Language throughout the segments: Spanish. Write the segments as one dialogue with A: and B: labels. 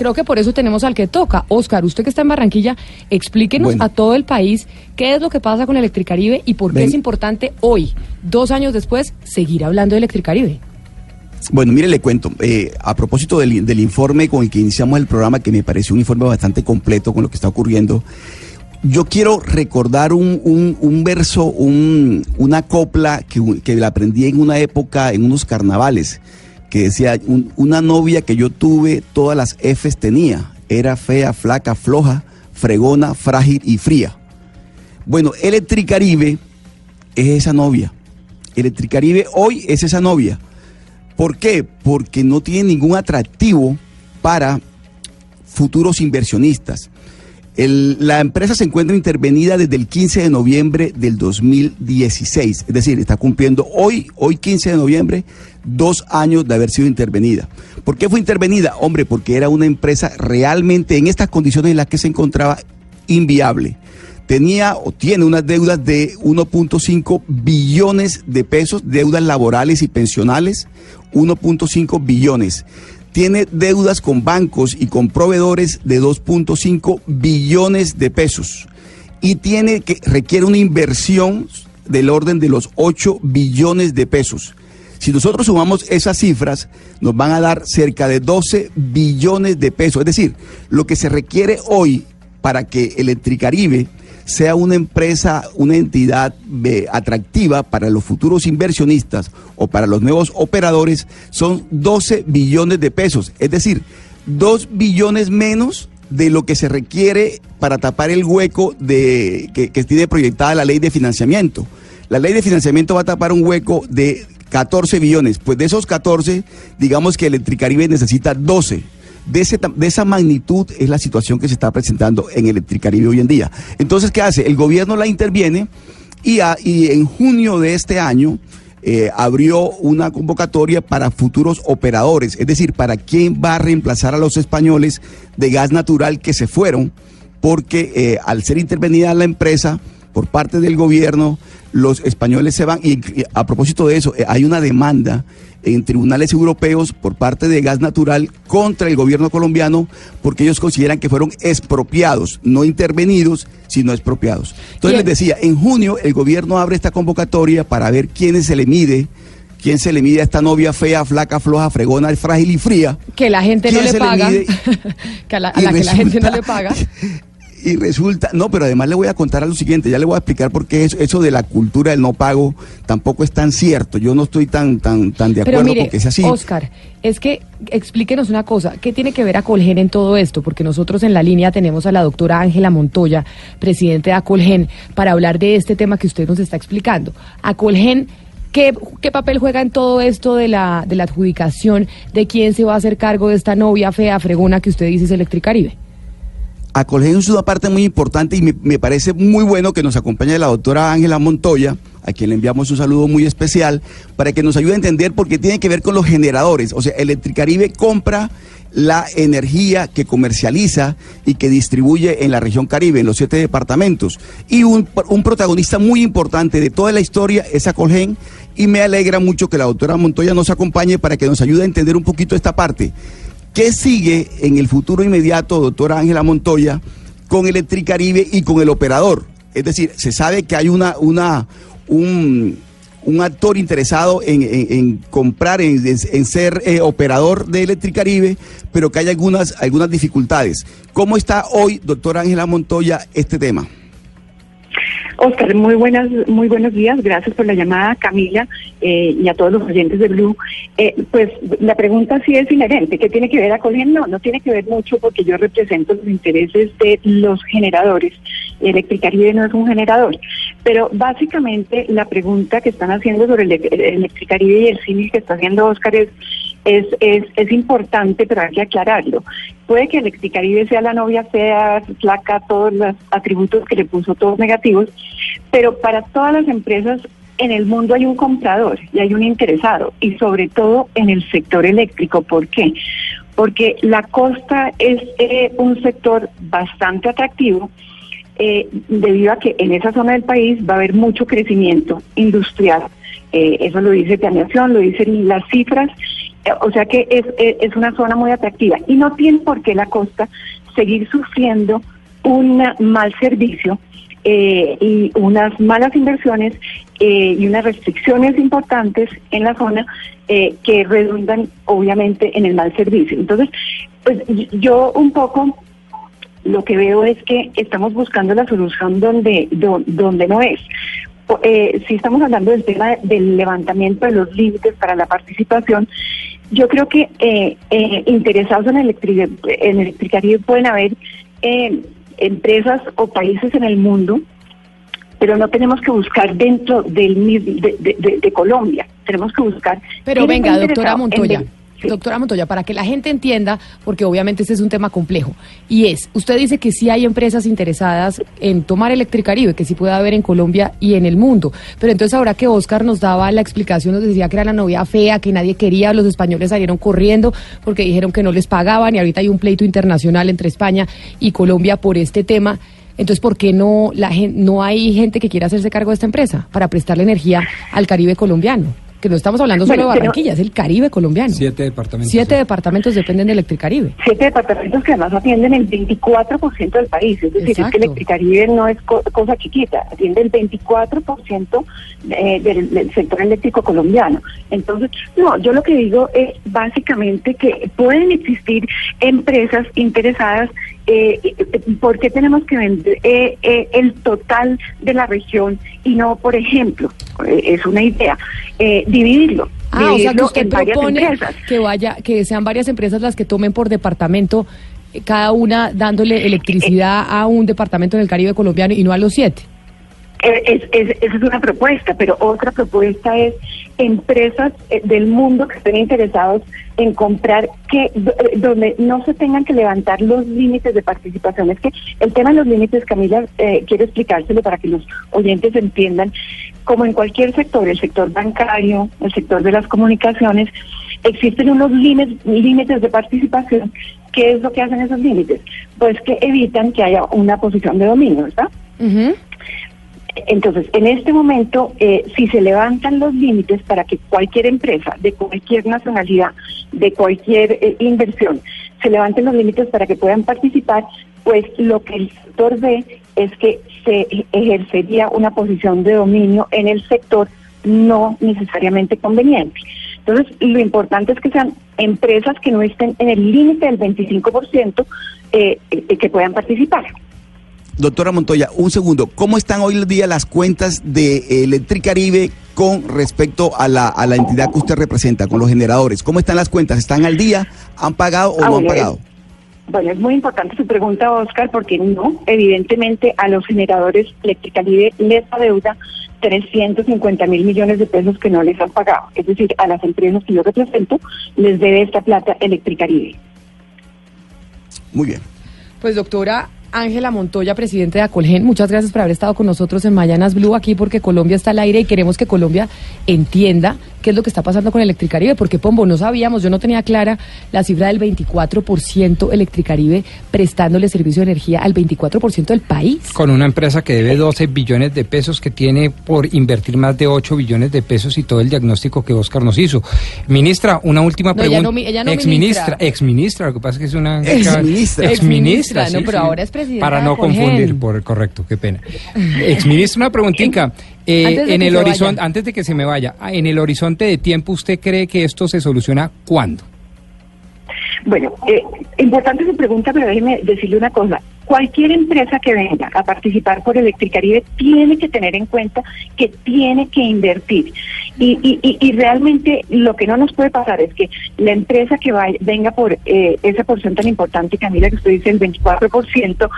A: creo que por eso tenemos al que toca. Oscar, usted que está en Barranquilla, explíquenos a todo el país qué es lo que pasa con Electricaribe y por qué es importante hoy, dos años después, seguir hablando de Electricaribe.
B: Bueno, mire, le cuento. Eh, a propósito del, del, informe con el que iniciamos el programa, que me pareció un informe bastante completo con lo que está ocurriendo, yo quiero recordar un, un, verso, un, una copla que, que, la aprendí en una época, en unos carnavales, que decía, una novia que yo tuve, todas las Fs tenía. Era fea, flaca, floja, fregona, frágil y fría. Bueno, Electricaribe es esa novia. Electricaribe hoy es esa novia ¿Por qué? Porque no tiene ningún atractivo para futuros inversionistas. la empresa se encuentra intervenida desde el 15 de noviembre del 2016, es decir, está cumpliendo hoy, hoy 15 de noviembre, dos años de haber sido intervenida. ¿Por qué fue intervenida? Hombre, porque era una empresa realmente en estas condiciones en las que se encontraba inviable tenía o tiene unas deudas de 1.5 billones de pesos, deudas laborales y pensionales, 1.5 billones. Tiene deudas con bancos y con proveedores de 2.5 billones de pesos. Y tiene que requiere una inversión del orden de los 8 billones de pesos. Si nosotros sumamos esas cifras, nos van a dar cerca de 12 billones de pesos. Es decir, lo que se requiere hoy para que Electricaribe sea una empresa, una entidad eh, atractiva para los futuros inversionistas o para los nuevos operadores, son 12 billones de pesos. Es decir, 2 billones menos de lo que se requiere para tapar el hueco que tiene proyectada la ley de financiamiento. La ley de financiamiento va a tapar un hueco de 14 billones. Pues de esos 14, digamos que Electricaribe necesita 12 de, ese, de esa magnitud es la situación que se está presentando en Electricaribe hoy en día. Entonces, ¿qué hace? El gobierno la interviene y, en junio de este año eh, abrió una convocatoria para futuros operadores, es decir, para quién va a reemplazar a los españoles de gas natural que se fueron, porque eh, al ser intervenida la empresa por parte del gobierno, los españoles se van. Y, a propósito de eso, eh, hay una demanda en tribunales europeos por parte de Gas Natural contra el gobierno colombiano porque ellos consideran que fueron expropiados, no intervenidos, sino expropiados. Entonces les decía, en junio el gobierno abre esta convocatoria para ver quiénes se le mide quién se le mide a esta novia fea, flaca, floja, fregona, frágil y fría.
A: Que la gente no le paga. que a la, que la gente no le paga.
B: Y resulta, no, pero además le voy a contar a lo siguiente, ya le voy a explicar por qué eso, eso de la cultura del no pago tampoco es tan cierto. Yo no estoy tan, tan, tan de acuerdo con que es así.
A: Oscar, es que explíquenos una cosa, ¿qué tiene que ver Acolgen en todo esto? Porque nosotros en la línea tenemos a la doctora Ángela Montoya, presidente de Acolgen, para hablar de este tema que usted nos está explicando. Acolgen ¿Qué, ¿Qué, papel juega en todo esto de la, de la adjudicación de quién se va a hacer cargo de esta novia fea, fregona que usted dice es Electricaribe?
B: Acolgen es una parte muy importante y me, parece muy bueno que nos acompañe la doctora Ángela Montoya, a quien le enviamos un saludo muy especial, para que nos ayude a entender porque tiene que ver con los generadores. O sea, Electricaribe compra la energía que comercializa y que distribuye en la región Caribe, en los siete departamentos. Y un, un protagonista muy importante de toda la historia es Acolgen y me alegra mucho que la doctora Montoya nos acompañe para que nos ayude a entender un poquito esta parte. ¿Qué sigue en el futuro inmediato, doctora Ángela Montoya, con Electricaribe y con el operador? Es decir, se sabe que hay una, una, un, actor interesado en, comprar, en, ser eh, operador de Electricaribe, pero que hay algunas, algunas dificultades. ¿Cómo está hoy, doctora Ángela Montoya, este tema?
C: Oscar, muy buenas, muy buenos días. Gracias por la llamada, Camila, eh, y a todos los oyentes de Blue. Eh, pues la pregunta sí es inherente. ¿Qué tiene que ver a Colgen? No, no tiene que ver mucho porque yo represento los intereses de los generadores. Electricaribe no es un generador. Pero básicamente la pregunta que están haciendo sobre el Electricaribe y el cine que está haciendo Oscar es es, es, es importante, pero hay que aclararlo. Puede que Electricaribe sea la novia fea, flaca, todos los atributos que le puso todos negativos, pero para todas las empresas en el mundo hay un comprador y hay un interesado, y sobre todo en el sector eléctrico. ¿Por qué? Porque la costa es eh, un sector bastante atractivo. Eh, debido a que en esa zona del país va a haber mucho crecimiento industrial. Eh, eso lo dice Planeación, lo dicen las cifras, o sea que es, es una zona muy atractiva y no tiene por qué la costa seguir sufriendo un mal servicio eh, y unas malas inversiones eh, y unas restricciones importantes en la zona eh, que redundan obviamente en el mal servicio. Entonces, pues yo un poco lo que veo es que estamos buscando la solución donde, donde no es. si estamos hablando del tema del levantamiento de los límites para la participación, yo creo que interesados en, electric en Electricaribe pueden haber empresas o países en el mundo, pero no tenemos que buscar dentro del de, de, Colombia, tenemos que buscar.
A: Pero venga, doctora Montoya. Doctora Montoya, para que la gente entienda, porque obviamente este es un tema complejo, y es, usted dice que sí hay empresas interesadas en tomar Electricaribe, que sí puede haber en Colombia y en el mundo, pero entonces ahora que Oscar nos daba la explicación, nos decía que era la novia fea, que nadie quería, los españoles salieron corriendo porque dijeron que no les pagaban y ahorita hay un pleito internacional entre España y Colombia por este tema. Entonces, ¿por qué no, la, no hay gente que quiera hacerse cargo de esta empresa para prestarle energía al Caribe colombiano? Que no estamos hablando solo de Barranquilla, es el Caribe colombiano.
D: Siete departamentos.
A: Siete departamentos dependen de Electricaribe.
C: Siete departamentos que además atienden el 24% del país, es decir, es que Electricaribe no es cosa chiquita, atiende el 24% eh, del, del, sector eléctrico colombiano. Entonces, no, yo lo que digo es básicamente que pueden existir empresas interesadas eh, ¿por qué tenemos que vender eh, eh, el total de la región y no, por ejemplo, eh, es una idea, dividirlo?
A: Ah, o sea que usted propone que vaya, que sean varias empresas las que tomen por departamento, cada una dándole electricidad a un departamento en el Caribe colombiano y no a los siete.
C: Es, esa es una propuesta, pero otra propuesta es empresas eh, del mundo que estén interesados en comprar que eh, donde no se tengan que levantar los límites de participación. Es que el tema de los límites, Camila, eh, quiero explicárselo para que los oyentes entiendan. Como en cualquier sector, el sector bancario, el sector de las comunicaciones, existen unos límites, límites de participación. ¿Qué es lo que hacen esos límites? Pues que evitan que haya una posición de dominio, ¿verdad? Entonces, en este momento, eh, si se levantan los límites para que cualquier empresa de cualquier nacionalidad, de cualquier eh, inversión, se levanten los límites para que puedan participar, pues lo que el sector ve es que se ejercería una posición de dominio en el sector no necesariamente conveniente. Entonces, lo importante es que sean empresas que no estén en el límite del 25% eh, que puedan participar.
B: Doctora Montoya, un segundo. ¿Cómo están hoy en día las cuentas de Electricaribe con respecto a la, a la entidad que usted representa, con los generadores? ¿Cómo están las cuentas? ¿Están al día? ¿Han pagado o no han pagado?
C: Bueno, es muy importante su pregunta, Oscar, porque no, evidentemente a los generadores Electricaribe les adeuda 350 mil millones de pesos que no les han pagado. Es decir, a las empresas que yo represento les debe esta plata Electricaribe.
B: Muy bien.
A: Pues doctora, Ángela Montoya, presidente de Acolgen, muchas gracias por haber estado con nosotros en Mañanas Blue aquí porque Colombia está al aire y queremos que Colombia entienda qué es lo que está pasando con Electricaribe, porque Pombo, no sabíamos, yo no tenía clara la cifra del 24% Electricaribe prestándole servicio de energía al 24% del país.
D: Con una empresa que debe 12 billones de pesos, que tiene por invertir más de 8 billones de pesos y todo el diagnóstico que Oscar nos hizo. Ministra, una última pregunta.
A: Ella no,
D: ex ministra, ex ministra, lo que pasa es que es una
B: ex ministra,
A: ex ministra, no, pero ahora es
D: para no confundir, por correcto, qué pena. Exministro, una preguntita. Eh, en el horizonte, antes de que se me vaya, ah, en el horizonte de tiempo, ¿usted cree que esto se soluciona cuándo?
C: Bueno, eh, importante su pregunta, pero déjeme decirle una cosa cualquier empresa que venga a participar por Electricaribe tiene que tener en cuenta que tiene que invertir. Y, y, y realmente lo que no nos puede pasar es que la empresa que venga por eh, esa porción tan importante, Camila, que usted dice el 24%,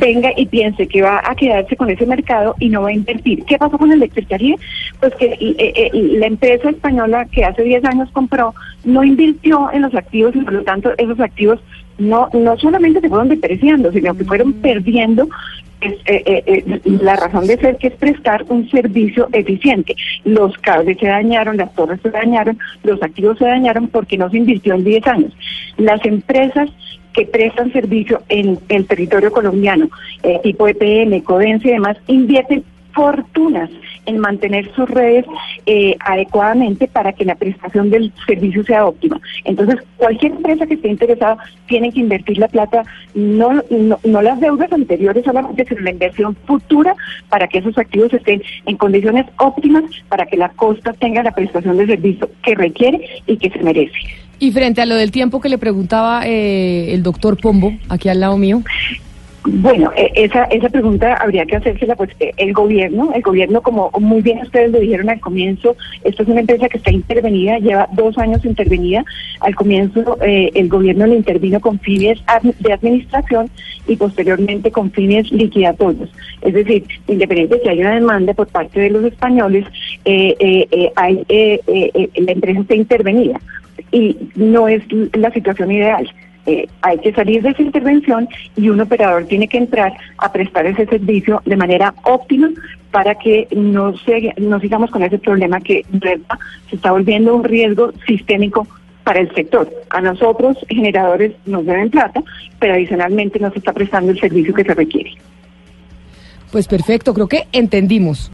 C: venga y piense que va a quedarse con ese mercado y no va a invertir. ¿Qué pasó con Electricaribe? Pues que eh, eh, la empresa española que hace 10 años compró no invirtió en los activos y por lo tanto esos activos no, no solamente se fueron depreciando, sino que fueron perdiendo eh, eh, eh, la razón de ser que es prestar un servicio eficiente. Los cables se dañaron, las torres se dañaron, los activos se dañaron porque no se invirtió en 10 años. Las empresas que prestan servicio en el territorio colombiano, tipo EPM, Codense y demás, invierten fortunas en mantener sus redes eh, adecuadamente para que la prestación del servicio sea óptima. Entonces, cualquier empresa que esté interesada tiene que invertir la plata, no, no, las deudas anteriores solamente, sino la inversión futura para que esos activos estén en condiciones óptimas para que la costa tenga la prestación de servicio que requiere y que se merece.
A: Y frente a lo del tiempo que le preguntaba eh, el doctor Pombo, aquí al lado mío.
C: Bueno, e, esa, esa pregunta habría que hacérsela pues eh, el gobierno, el gobierno como muy bien ustedes lo dijeron al comienzo, esto es una empresa que está intervenida, lleva dos años intervenida, al comienzo eh, el gobierno le intervino con fines de administración y posteriormente con fines liquidatorios, es decir, independiente de que haya una demanda por parte de los españoles, eh, hay, la empresa está intervenida. Y no es la situación ideal. Eh, hay que salir de esa intervención y un operador tiene que entrar a prestar ese servicio de manera óptima para que no, se, no sigamos con ese problema que se está volviendo un riesgo sistémico para el sector. A nosotros, generadores, nos deben plata, pero adicionalmente no se está prestando el servicio que se requiere.
A: Pues perfecto, creo que entendimos.